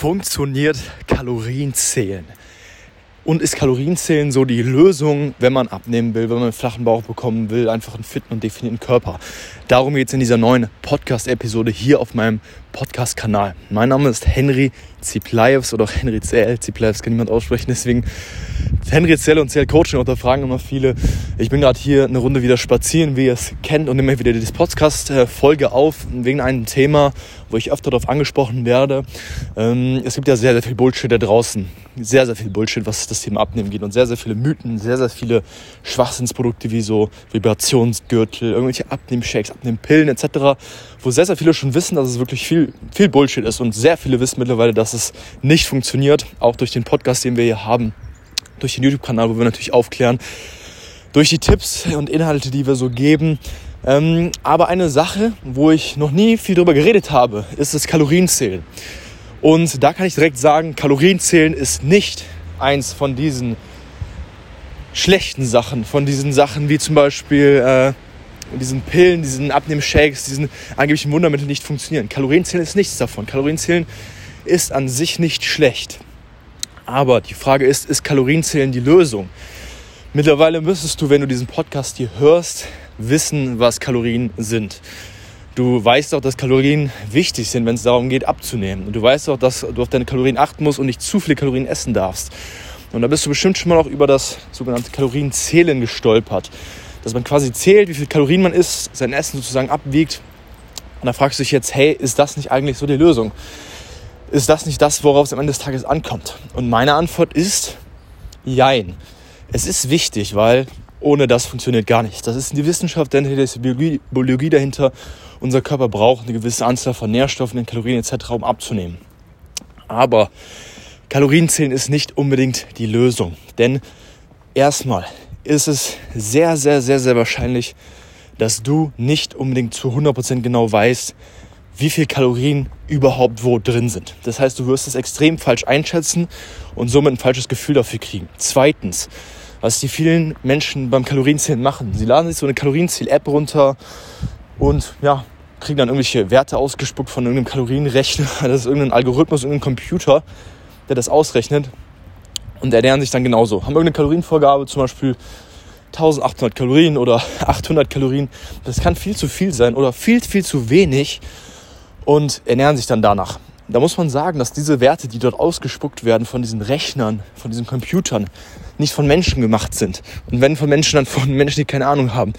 funktioniert Kalorienzählen? Und ist Kalorienzählen so die Lösung, wenn man abnehmen will, wenn man einen flachen Bauch bekommen will, einfach einen fitten und definierten Körper? Darum geht es in dieser neuen Podcast-Episode hier auf meinem Podcast-Kanal. Mein Name ist Henry Ziplaevs oder auch Henry CL. Ziplaevs kann niemand aussprechen, deswegen Henry CL und CL Coaching unter Fragen immer viele. Ich bin gerade hier eine Runde wieder spazieren, wie ihr es kennt, und nehme wieder die Podcast-Folge auf wegen einem Thema, wo ich öfter darauf angesprochen werde. Ähm, es gibt ja sehr, sehr viel Bullshit da draußen. Sehr, sehr viel Bullshit, was das Thema Abnehmen geht. Und sehr, sehr viele Mythen, sehr, sehr viele Schwachsinnsprodukte wie so Vibrationsgürtel, irgendwelche Abnehmshakes, Abnehmpillen etc., wo sehr, sehr viele schon wissen, dass es wirklich viel, viel Bullshit ist. Und sehr viele wissen mittlerweile, dass es nicht funktioniert. Auch durch den Podcast, den wir hier haben. Durch den YouTube-Kanal, wo wir natürlich aufklären. Durch die Tipps und Inhalte, die wir so geben ähm, aber eine Sache, wo ich noch nie viel drüber geredet habe, ist das Kalorienzählen. Und da kann ich direkt sagen, Kalorienzählen ist nicht eins von diesen schlechten Sachen, von diesen Sachen wie zum Beispiel äh, diesen Pillen, diesen Abnehmshakes, diesen angeblichen Wundermitteln nicht funktionieren. Kalorienzählen ist nichts davon. Kalorienzählen ist an sich nicht schlecht. Aber die Frage ist, ist Kalorienzählen die Lösung? Mittlerweile müsstest du, wenn du diesen Podcast hier hörst, wissen, was Kalorien sind. Du weißt auch, dass Kalorien wichtig sind, wenn es darum geht, abzunehmen. Und du weißt auch, dass du auf deine Kalorien achten musst und nicht zu viele Kalorien essen darfst. Und da bist du bestimmt schon mal auch über das sogenannte Kalorienzählen gestolpert. Dass man quasi zählt, wie viel Kalorien man isst, sein Essen sozusagen abwiegt. Und da fragst du dich jetzt, hey, ist das nicht eigentlich so die Lösung? Ist das nicht das, worauf es am Ende des Tages ankommt? Und meine Antwort ist, jein. Es ist wichtig, weil ohne das funktioniert gar nichts. Das ist die Wissenschaft, denn ist die Biologie, dahinter. Unser Körper braucht eine gewisse Anzahl von Nährstoffen, Kalorien etc., um abzunehmen. Aber Kalorienzählen ist nicht unbedingt die Lösung. Denn erstmal ist es sehr, sehr, sehr, sehr wahrscheinlich, dass du nicht unbedingt zu 100% genau weißt, wie viel Kalorien überhaupt wo drin sind. Das heißt, du wirst es extrem falsch einschätzen und somit ein falsches Gefühl dafür kriegen. Zweitens, was die vielen Menschen beim Kalorienzählen machen. Sie laden sich so eine Kalorienziel-App runter und ja, kriegen dann irgendwelche Werte ausgespuckt von irgendeinem Kalorienrechner. Das ist irgendein Algorithmus, irgendein Computer, der das ausrechnet und ernähren sich dann genauso. Haben irgendeine Kalorienvorgabe, zum Beispiel 1800 Kalorien oder 800 Kalorien. Das kann viel zu viel sein oder viel, viel zu wenig und ernähren sich dann danach. Da muss man sagen, dass diese Werte, die dort ausgespuckt werden von diesen Rechnern, von diesen Computern, nicht von Menschen gemacht sind. Und wenn von Menschen, dann von Menschen, die keine Ahnung haben.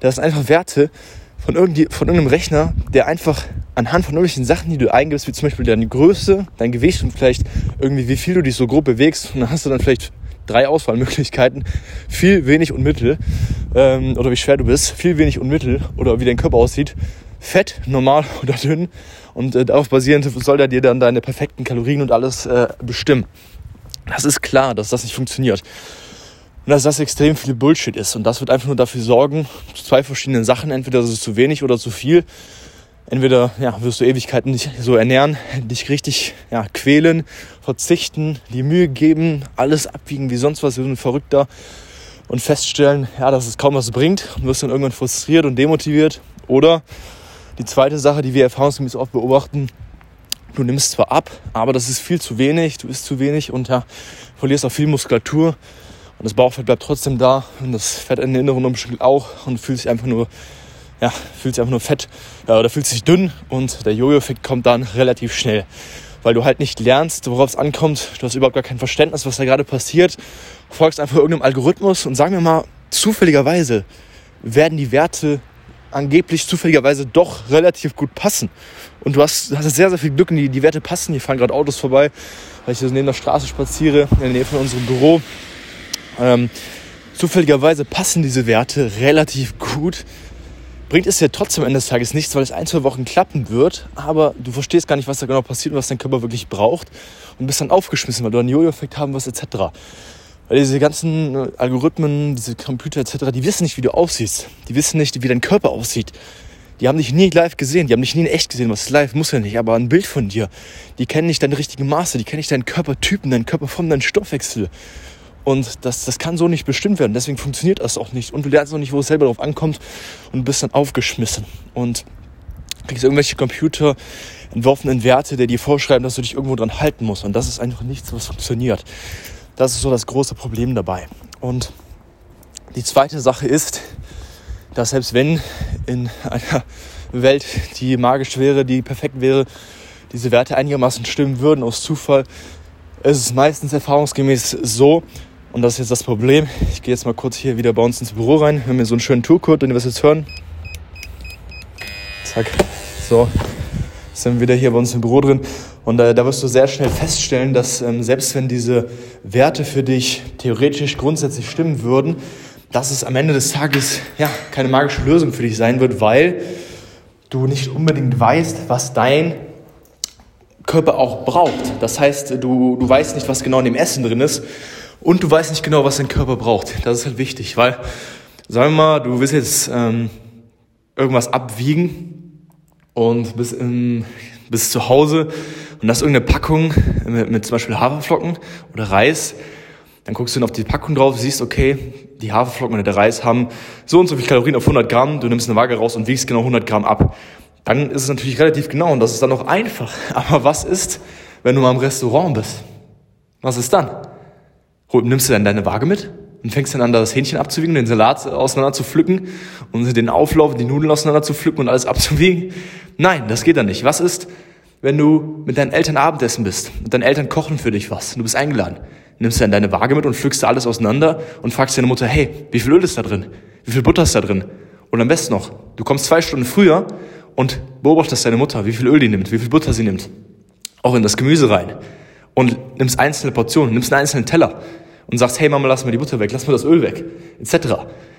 Das sind einfach Werte von, irgendwie, von irgendeinem Rechner, der einfach anhand von irgendwelchen Sachen, die du eingibst, wie zum Beispiel deine Größe, dein Gewicht und vielleicht irgendwie, wie viel du dich so grob bewegst, und dann hast du dann vielleicht drei Auswahlmöglichkeiten, viel, wenig und mittel, ähm, oder wie schwer du bist, viel, wenig und mittel, oder wie dein Körper aussieht, fett, normal oder dünn. Und äh, darauf basierend soll er dir dann deine perfekten Kalorien und alles äh, bestimmen. Das ist klar, dass das nicht funktioniert. Und dass das extrem viel Bullshit ist. Und das wird einfach nur dafür sorgen, zwei verschiedenen Sachen. Entweder ist es zu wenig oder zu viel. Entweder ja, wirst du Ewigkeiten nicht so ernähren, dich richtig ja, quälen, verzichten, die Mühe geben, alles abwiegen wie sonst was, wie so ein Verrückter und feststellen, ja, dass es kaum was bringt und wirst dann irgendwann frustriert und demotiviert. Oder die zweite Sache, die wir erfahrungsgemäß oft beobachten, du nimmst zwar ab, aber das ist viel zu wenig, du isst zu wenig und ja, verlierst auch viel Muskulatur und das Bauchfett bleibt trotzdem da und das Fett in der Inneren umschlägt auch und fühlt sich einfach nur, ja, fühlt sich einfach nur fett ja, oder fühlt sich dünn und der Jojo-Effekt kommt dann relativ schnell, weil du halt nicht lernst, worauf es ankommt, du hast überhaupt gar kein Verständnis, was da gerade passiert, folgst einfach irgendeinem Algorithmus und sagen wir mal, zufälligerweise werden die Werte angeblich zufälligerweise doch relativ gut passen. Und du hast, hast sehr, sehr viel Glück die, die Werte passen. Hier fahren gerade Autos vorbei, weil ich so neben der Straße spaziere, in der Nähe von unserem Büro. Ähm, zufälligerweise passen diese Werte relativ gut. Bringt es ja trotzdem am Ende des Tages nichts, weil es ein, zwei Wochen klappen wird, aber du verstehst gar nicht, was da genau passiert und was dein Körper wirklich braucht und bist dann aufgeschmissen, weil du einen Jojo-Effekt haben wirst, etc. Weil diese ganzen äh, Algorithmen, diese Computer etc., die wissen nicht, wie du aussiehst. Die wissen nicht, wie dein Körper aussieht. Die haben dich nie live gesehen, die haben dich nie in echt gesehen. Was live, muss ja nicht, aber ein Bild von dir. Die kennen nicht deine richtigen Maße, die kennen nicht deinen Körpertypen, deinen Körperform, deinen Stoffwechsel. Und das, das kann so nicht bestimmt werden. Deswegen funktioniert das auch nicht. Und du lernst auch nicht, wo es selber drauf ankommt und bist dann aufgeschmissen. Und kriegst irgendwelche Computer entworfenen Werte, die dir vorschreiben, dass du dich irgendwo dran halten musst. Und das ist einfach nichts, was funktioniert. Das ist so das große Problem dabei. Und die zweite Sache ist, dass selbst wenn in einer Welt, die magisch wäre, die perfekt wäre, diese Werte einigermaßen stimmen würden aus Zufall, ist es meistens erfahrungsgemäß so, und das ist jetzt das Problem. Ich gehe jetzt mal kurz hier wieder bei uns ins Büro rein. Wir haben hier so einen schönen Tourcode, den wir jetzt hören. Zack. So, sind wir wieder hier bei uns im Büro drin. Und äh, da wirst du sehr schnell feststellen, dass ähm, selbst wenn diese Werte für dich theoretisch grundsätzlich stimmen würden, dass es am Ende des Tages ja keine magische Lösung für dich sein wird, weil du nicht unbedingt weißt, was dein Körper auch braucht. Das heißt, du, du weißt nicht, was genau in dem Essen drin ist und du weißt nicht genau, was dein Körper braucht. Das ist halt wichtig, weil, sagen wir mal, du willst jetzt ähm, irgendwas abwiegen und bist, im, bist zu Hause und hast irgendeine Packung mit, mit zum Beispiel Haferflocken oder Reis. Dann guckst du auf die Packung drauf, siehst, okay, die Haferflocken oder der Reis haben so und so viel Kalorien auf 100 Gramm. Du nimmst eine Waage raus und wiegst genau 100 Gramm ab. Dann ist es natürlich relativ genau und das ist dann auch einfach. Aber was ist, wenn du mal im Restaurant bist? Was ist dann? Nimmst du dann deine Waage mit und fängst dann an, das Hähnchen abzuwiegen, den Salat auseinander zu pflücken und den Auflauf, die Nudeln auseinander zu pflücken und alles abzuwiegen? Nein, das geht dann nicht. Was ist, wenn du mit deinen Eltern Abendessen bist und deine Eltern kochen für dich was und du bist eingeladen? Nimmst du dann deine Waage mit und pflückst da alles auseinander und fragst deine Mutter, hey, wie viel Öl ist da drin? Wie viel Butter ist da drin? Und am besten noch, du kommst zwei Stunden früher und beobachtest deine Mutter, wie viel Öl die nimmt, wie viel Butter sie nimmt. Auch in das Gemüse rein. Und nimmst einzelne Portionen, nimmst einen einzelnen Teller und sagst, hey Mama, lass mal die Butter weg, lass mal das Öl weg, etc.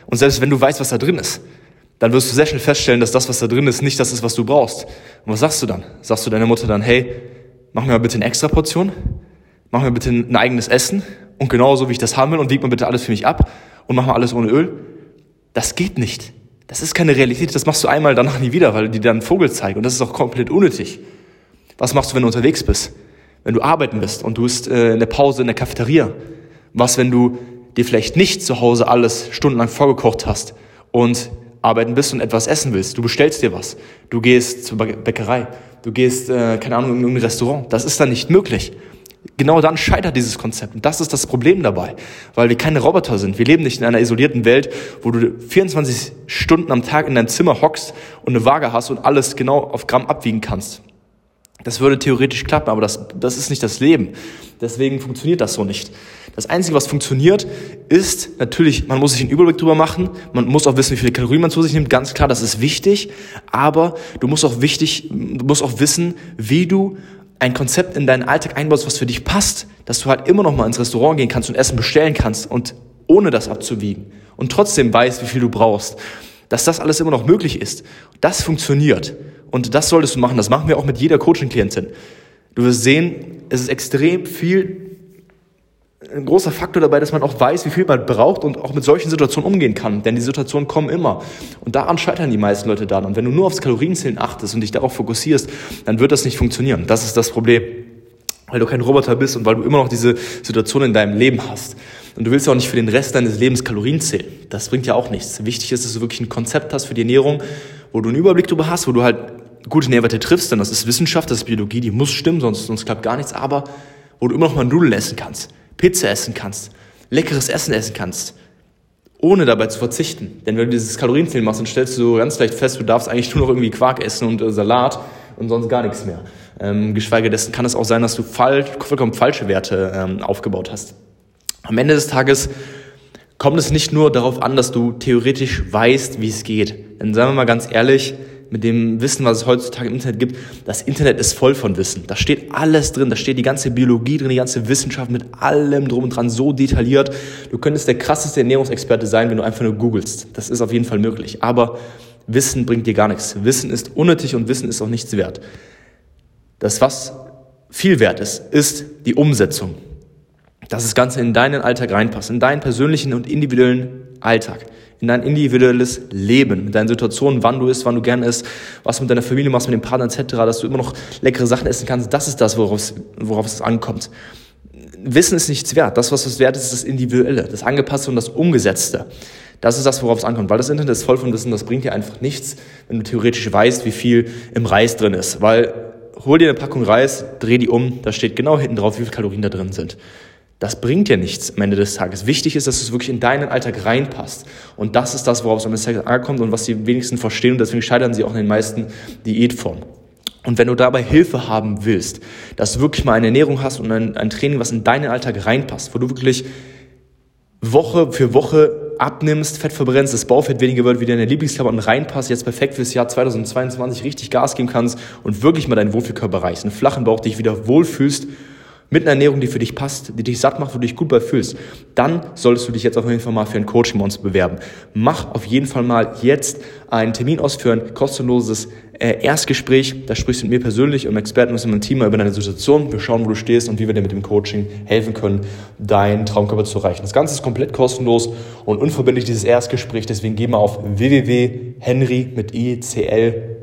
Und selbst wenn du weißt, was da drin ist, dann wirst du sehr schnell feststellen, dass das, was da drin ist, nicht das ist, was du brauchst. Und was sagst du dann? Sagst du deiner Mutter dann, hey, mach mir mal bitte eine extra Portion, mach mir bitte ein eigenes Essen und genauso wie ich das haben will und wieg mir bitte alles für mich ab und mach mal alles ohne Öl? Das geht nicht. Das ist keine Realität, das machst du einmal, danach nie wieder, weil die dann einen Vogel zeigen und das ist auch komplett unnötig. Was machst du, wenn du unterwegs bist? Wenn du arbeiten bist und du bist äh, in der Pause in der Cafeteria was, wenn du dir vielleicht nicht zu Hause alles stundenlang vorgekocht hast und arbeiten bist und etwas essen willst? Du bestellst dir was. Du gehst zur Bäckerei. Du gehst, äh, keine Ahnung, in irgendein Restaurant. Das ist dann nicht möglich. Genau dann scheitert dieses Konzept. Und das ist das Problem dabei, weil wir keine Roboter sind. Wir leben nicht in einer isolierten Welt, wo du 24 Stunden am Tag in deinem Zimmer hockst und eine Waage hast und alles genau auf Gramm abwiegen kannst. Das würde theoretisch klappen, aber das, das ist nicht das Leben. Deswegen funktioniert das so nicht. Das Einzige, was funktioniert, ist natürlich, man muss sich einen Überblick drüber machen, man muss auch wissen, wie viele Kalorien man zu sich nimmt, ganz klar, das ist wichtig, aber du musst auch wichtig, du musst auch wissen, wie du ein Konzept in deinen Alltag einbaust, was für dich passt, dass du halt immer noch mal ins Restaurant gehen kannst und Essen bestellen kannst und ohne das abzuwiegen und trotzdem weißt, wie viel du brauchst, dass das alles immer noch möglich ist. Das funktioniert und das solltest du machen. Das machen wir auch mit jeder Coaching-Klientin. Du wirst sehen, es ist extrem viel ein großer Faktor dabei, dass man auch weiß, wie viel man braucht und auch mit solchen Situationen umgehen kann. Denn die Situationen kommen immer. Und daran scheitern die meisten Leute dann. Und wenn du nur aufs Kalorienzählen achtest und dich darauf fokussierst, dann wird das nicht funktionieren. Das ist das Problem. Weil du kein Roboter bist und weil du immer noch diese Situation in deinem Leben hast. Und du willst ja auch nicht für den Rest deines Lebens Kalorien zählen. Das bringt ja auch nichts. Wichtig ist, dass du wirklich ein Konzept hast für die Ernährung, wo du einen Überblick darüber hast, wo du halt gute Nährwerte triffst, denn das ist Wissenschaft, das ist Biologie, die muss stimmen, sonst, sonst klappt gar nichts, aber wo du immer noch mal Nudeln essen kannst Pizza essen kannst, leckeres Essen essen kannst, ohne dabei zu verzichten. Denn wenn du dieses Kalorienzählen machst, dann stellst du ganz leicht fest, du darfst eigentlich nur noch irgendwie Quark essen und äh, Salat und sonst gar nichts mehr. Ähm, geschweige dessen kann es auch sein, dass du fall, vollkommen falsche Werte ähm, aufgebaut hast. Am Ende des Tages kommt es nicht nur darauf an, dass du theoretisch weißt, wie es geht. Denn sagen wir mal ganz ehrlich, mit dem Wissen, was es heutzutage im Internet gibt, das Internet ist voll von Wissen. Da steht alles drin, da steht die ganze Biologie drin, die ganze Wissenschaft mit allem drum und dran so detailliert. Du könntest der krasseste Ernährungsexperte sein, wenn du einfach nur googelst. Das ist auf jeden Fall möglich. Aber Wissen bringt dir gar nichts. Wissen ist unnötig und Wissen ist auch nichts wert. Das, was viel wert ist, ist die Umsetzung. Dass das Ganze in deinen Alltag reinpasst, in deinen persönlichen und individuellen Alltag in dein individuelles Leben, in deinen Situationen, wann du isst, wann du gern isst, was du mit deiner Familie machst, mit dem Partner etc., dass du immer noch leckere Sachen essen kannst. Das ist das, worauf, worauf es ankommt. Wissen ist nichts wert. Das, was es wert ist, ist das Individuelle, das Angepasste und das Umgesetzte. Das ist das, worauf es ankommt. Weil das Internet ist voll von Wissen, das bringt dir einfach nichts, wenn du theoretisch weißt, wie viel im Reis drin ist. Weil hol dir eine Packung Reis, dreh die um, da steht genau hinten drauf, wie viele Kalorien da drin sind. Das bringt dir nichts am Ende des Tages. Wichtig ist, dass es wirklich in deinen Alltag reinpasst. Und das ist das, worauf es am Ende des Tages ankommt und was die wenigsten verstehen. Und deswegen scheitern sie auch in den meisten Diätformen. Und wenn du dabei Hilfe haben willst, dass du wirklich mal eine Ernährung hast und ein, ein Training, was in deinen Alltag reinpasst, wo du wirklich Woche für Woche abnimmst, Fett verbrennst, das Baufett weniger wird, wie deine Lieblingsklamotten reinpasst, jetzt perfekt fürs Jahr 2022 richtig Gas geben kannst und wirklich mal deinen Wohlfühlkörper erreichst, einen flachen Bauch, dich wieder wohlfühlst, mit einer Ernährung, die für dich passt, die dich satt macht, wo du dich gut bei fühlst, dann solltest du dich jetzt auf jeden Fall mal für ein Coaching bei uns bewerben. Mach auf jeden Fall mal jetzt einen Termin aus für ein kostenloses äh, Erstgespräch. Da sprichst du mit mir persönlich und Experten aus meinem Team über deine Situation. Wir schauen, wo du stehst und wie wir dir mit dem Coaching helfen können, deinen Traumkörper zu erreichen. Das Ganze ist komplett kostenlos und unverbindlich dieses Erstgespräch. Deswegen geh mal auf www.henry mit iclcl.com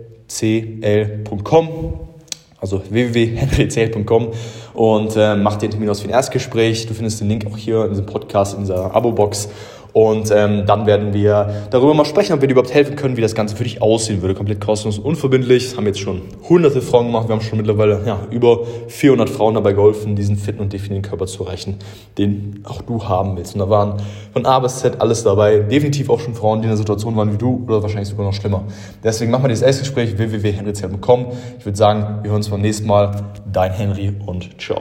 also www.henryzählt.com und äh, mach einen Termin aus für ein Erstgespräch. Du findest den Link auch hier in diesem Podcast, in dieser Abo-Box und ähm, dann werden wir darüber mal sprechen, ob wir dir überhaupt helfen können, wie das Ganze für dich aussehen würde. Komplett kostenlos und unverbindlich. Das haben jetzt schon hunderte Frauen gemacht. Wir haben schon mittlerweile ja, über 400 Frauen dabei geholfen, diesen fitten und definierten Körper zu erreichen, den auch du haben willst. Und da waren von A bis Z alles dabei. Definitiv auch schon Frauen, die in der Situation waren wie du oder wahrscheinlich sogar noch schlimmer. Deswegen machen wir dieses Erstgespräch www.henryzell.com. Ich würde sagen, wir hören uns beim nächsten Mal. Dein Henry und ciao.